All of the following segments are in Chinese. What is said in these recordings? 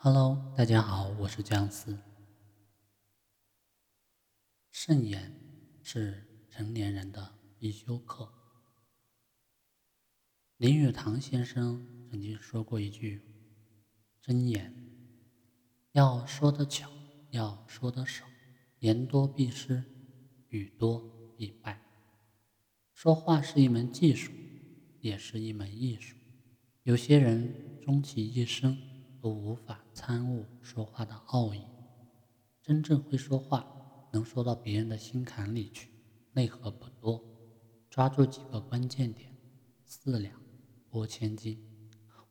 Hello，大家好，我是姜思。慎言是成年人的必修课。林语堂先生曾经说过一句箴言：要说得巧，要说得少，言多必失，语多必败。说话是一门技术，也是一门艺术。有些人终其一生。都无法参悟说话的奥义。真正会说话，能说到别人的心坎里去，内核不多。抓住几个关键点，四两拨千斤。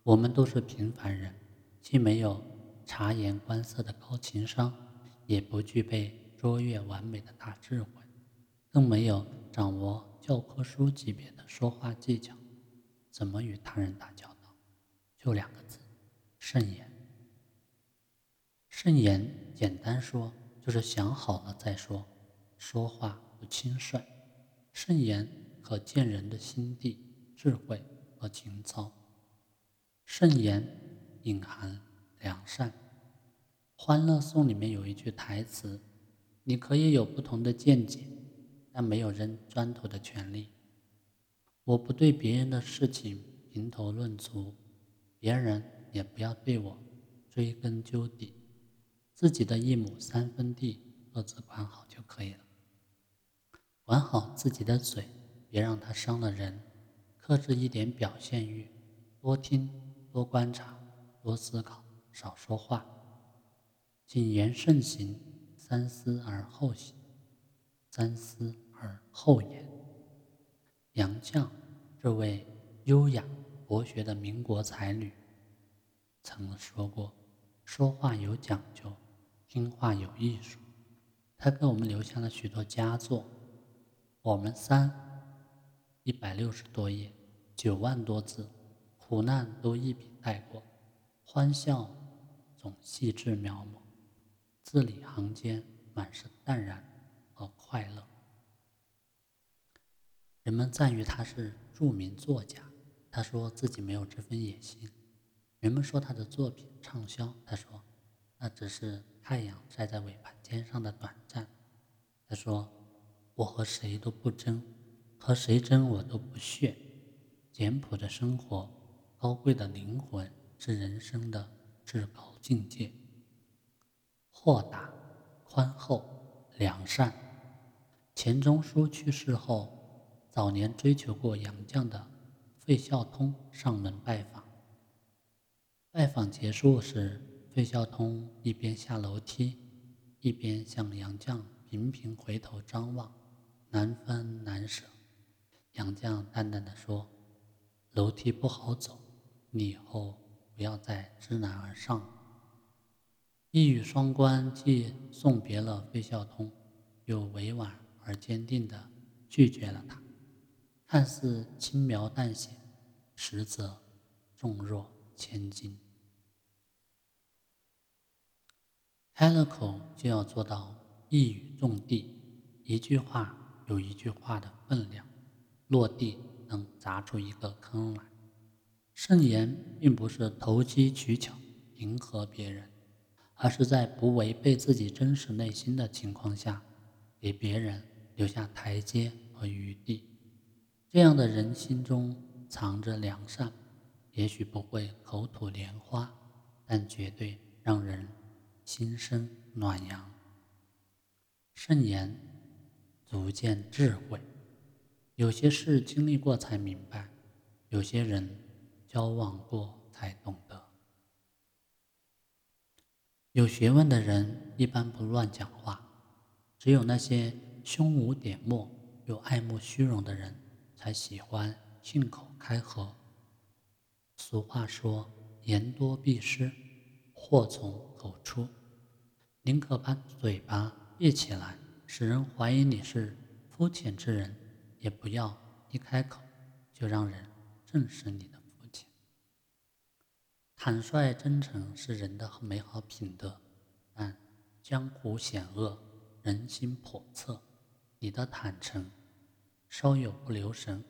我们都是平凡人，既没有察言观色的高情商，也不具备卓越完美的大智慧，更没有掌握教科书级别的说话技巧。怎么与他人打交道？就两个字。慎言，慎言，简单说就是想好了再说，说话不轻率。慎言可见人的心地、智慧和情操。慎言隐含良善。《欢乐颂》里面有一句台词：“你可以有不同的见解，但没有扔砖头的权利。”我不对别人的事情评头论足，别人。也不要对我追根究底，自己的一亩三分地各自管好就可以了。管好自己的嘴，别让它伤了人。克制一点表现欲，多听，多观察，多思考，少说话。谨言慎行，三思而后行，三思而后言。杨绛这位优雅博学的民国才女。曾说过：“说话有讲究，听话有艺术。”他给我们留下了许多佳作，《我们三》一百六十多页，九万多字，苦难都一笔带过，欢笑总细致描摹，字里行间满是淡然和快乐。人们赞誉他是著名作家，他说自己没有这份野心。人们说他的作品畅销，他说那只是太阳晒在尾巴尖上的短暂。他说我和谁都不争，和谁争我都不屑。简朴的生活，高贵的灵魂是人生的至高境界。豁达、宽厚、良善。钱钟书去世后，早年追求过杨绛的费孝通上门拜访。拜访结束时，费孝通一边下楼梯，一边向杨绛频频回头张望，难分难舍。杨绛淡淡的说：“楼梯不好走，你以后不要再知难而上。”一语双关，既送别了费孝通，又委婉而坚定的拒绝了他。看似轻描淡写，实则重若千斤。开了口就要做到一语中的，一句话有一句话的分量，落地能砸出一个坑来。慎言并不是投机取巧迎合别人，而是在不违背自己真实内心的情况下，给别人留下台阶和余地。这样的人心中藏着良善，也许不会口吐莲花，但绝对让人。心生暖阳，慎言，足见智慧。有些事经历过才明白，有些人交往过才懂得。有学问的人一般不乱讲话，只有那些胸无点墨又爱慕虚荣的人才喜欢信口开河。俗话说：“言多必失。”祸从口出，宁可把嘴巴闭起来，使人怀疑你是肤浅之人，也不要一开口就让人证实你的肤浅。坦率真诚是人的美好品德，但江湖险恶，人心叵测，你的坦诚稍有不留神，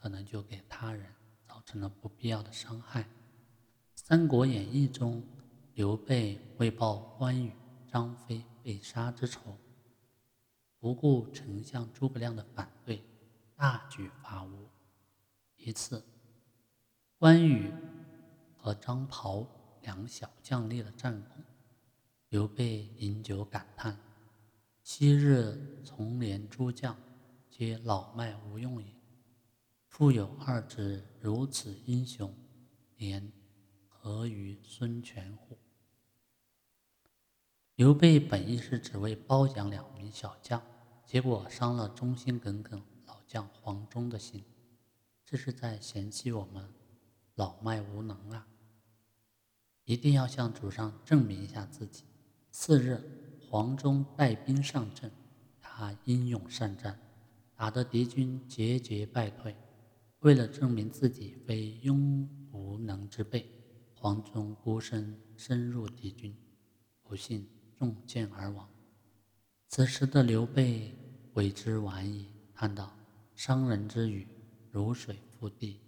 可能就给他人造成了不必要的伤害。《三国演义》中。刘备为报关羽、张飞被杀之仇，不顾丞相诸葛亮的反对，大举伐吴。一次，关羽和张袍两小将立了战功，刘备饮酒感叹：“昔日从连诸将，皆老迈无用也。复有二子如此英雄，连何于孙权乎？”刘备本意是只为褒奖两名小将，结果伤了忠心耿耿老将黄忠的心。这是在嫌弃我们老迈无能啊！一定要向主上证明一下自己。次日，黄忠带兵上阵，他英勇善战，打得敌军节节败退。为了证明自己非庸无能之辈，黄忠孤身深入敌军，不幸中箭而亡。此时的刘备悔之晚矣，叹道：“伤人之语。”如水覆地，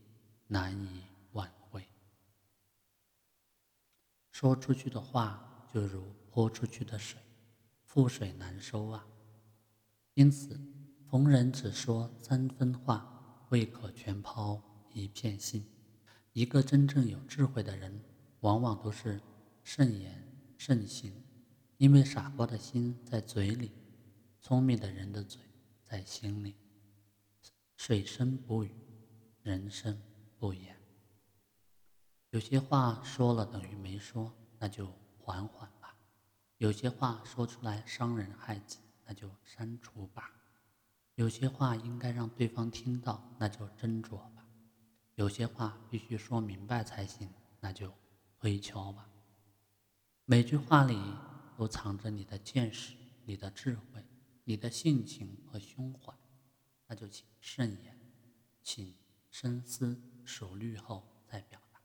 难以挽回。说出去的话就如泼出去的水，覆水难收啊！因此，逢人只说三分话，未可全抛一片心。一个真正有智慧的人，往往都是慎言慎行，因为傻瓜的心在嘴里，聪明的人的嘴在心里。水深不语，人生不言。有些话说了等于没说，那就缓缓吧；有些话说出来伤人害己，那就删除吧；有些话应该让对方听到，那就斟酌吧；有些话必须说明白才行，那就推敲吧。每句话里都藏着你的见识、你的智慧、你的性情和胸怀。那就请慎言，请深思熟虑后再表达。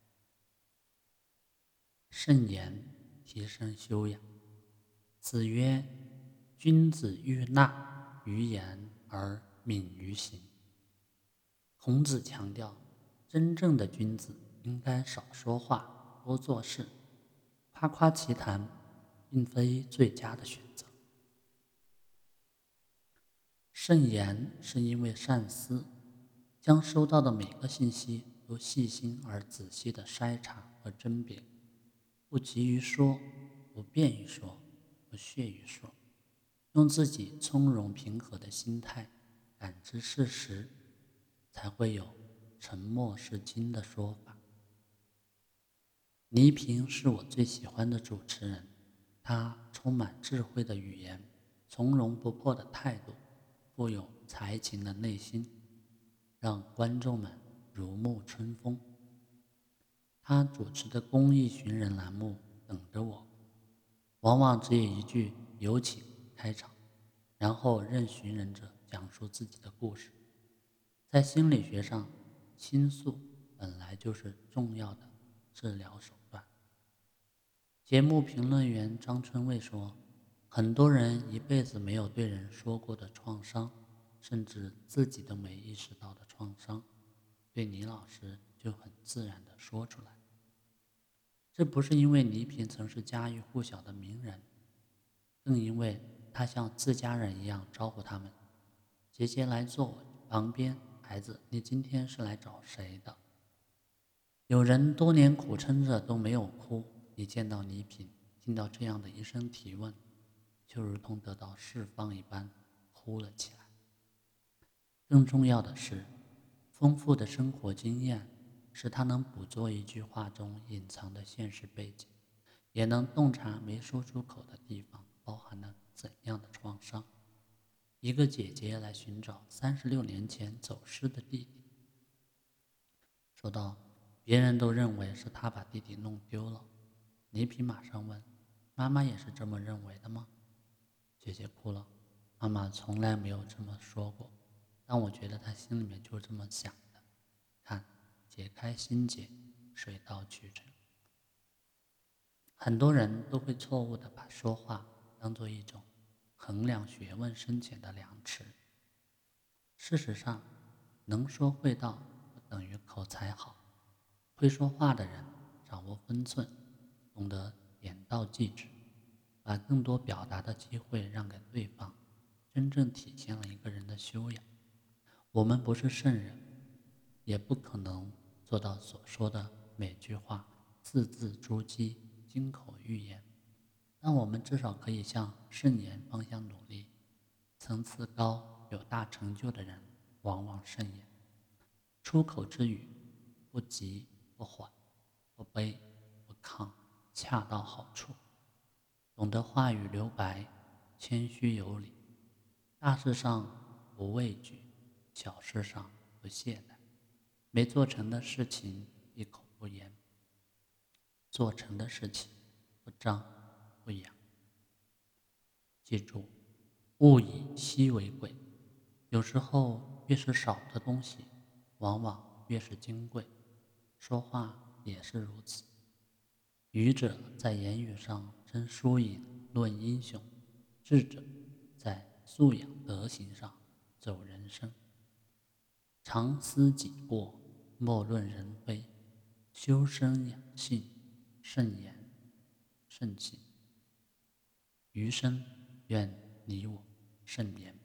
慎言提升修养。子曰：“君子欲纳于言而敏于行。”孔子强调，真正的君子应该少说话，多做事。夸夸其谈，并非最佳的选择。慎言是因为善思，将收到的每个信息都细心而仔细的筛查和甄别，不急于说，不便于说，不屑于说，用自己从容平和的心态感知事实，才会有沉默是金的说法。倪萍是我最喜欢的主持人，他充满智慧的语言，从容不迫的态度。富有才情的内心，让观众们如沐春风。他主持的公益寻人栏目《等着我》，往往只有一句“有请”开场，然后任寻人者讲述自己的故事。在心理学上，倾诉本来就是重要的治疗手段。节目评论员张春卫说。很多人一辈子没有对人说过的创伤，甚至自己都没意识到的创伤，对倪老师就很自然地说出来。这不是因为倪萍曾是家喻户晓的名人，更因为他像自家人一样招呼他们：“姐姐来坐我旁边，孩子，你今天是来找谁的？”有人多年苦撑着都没有哭，一见到倪萍，听到这样的一声提问。就如同得到释放一般，哭了起来。更重要的是，丰富的生活经验使他能捕捉一句话中隐藏的现实背景，也能洞察没说出口的地方包含了怎样的创伤。一个姐姐来寻找三十六年前走失的弟弟，说道：“别人都认为是他把弟弟弄丢了。”倪萍马上问：“妈妈也是这么认为的吗？”姐姐哭了，妈妈从来没有这么说过，但我觉得她心里面就这么想的。看，解开心结，水到渠成。很多人都会错误的把说话当做一种衡量学问深浅的量尺。事实上，能说会道不等于口才好。会说话的人掌握分寸，懂得点到即止，把更多表达的机会让给对方，真正体现了一个人的修养。我们不是圣人，也不可能做到所说的每句话字字珠玑、金口玉言，但我们至少可以向圣言方向努力。层次高、有大成就的人，往往圣言。出口之语，不急不缓，不卑不亢，恰到好处。懂得话语留白，谦虚有礼，大事上不畏惧，小事上不懈怠。没做成的事情闭口不言，做成的事情不张不扬。记住。物以稀为贵，有时候越是少的东西，往往越是金贵。说话也是如此。愚者在言语上争输赢论英雄，智者在素养德行上走人生。常思己过，莫论人非。修身养性，慎言慎行。余生愿。你我，圣言。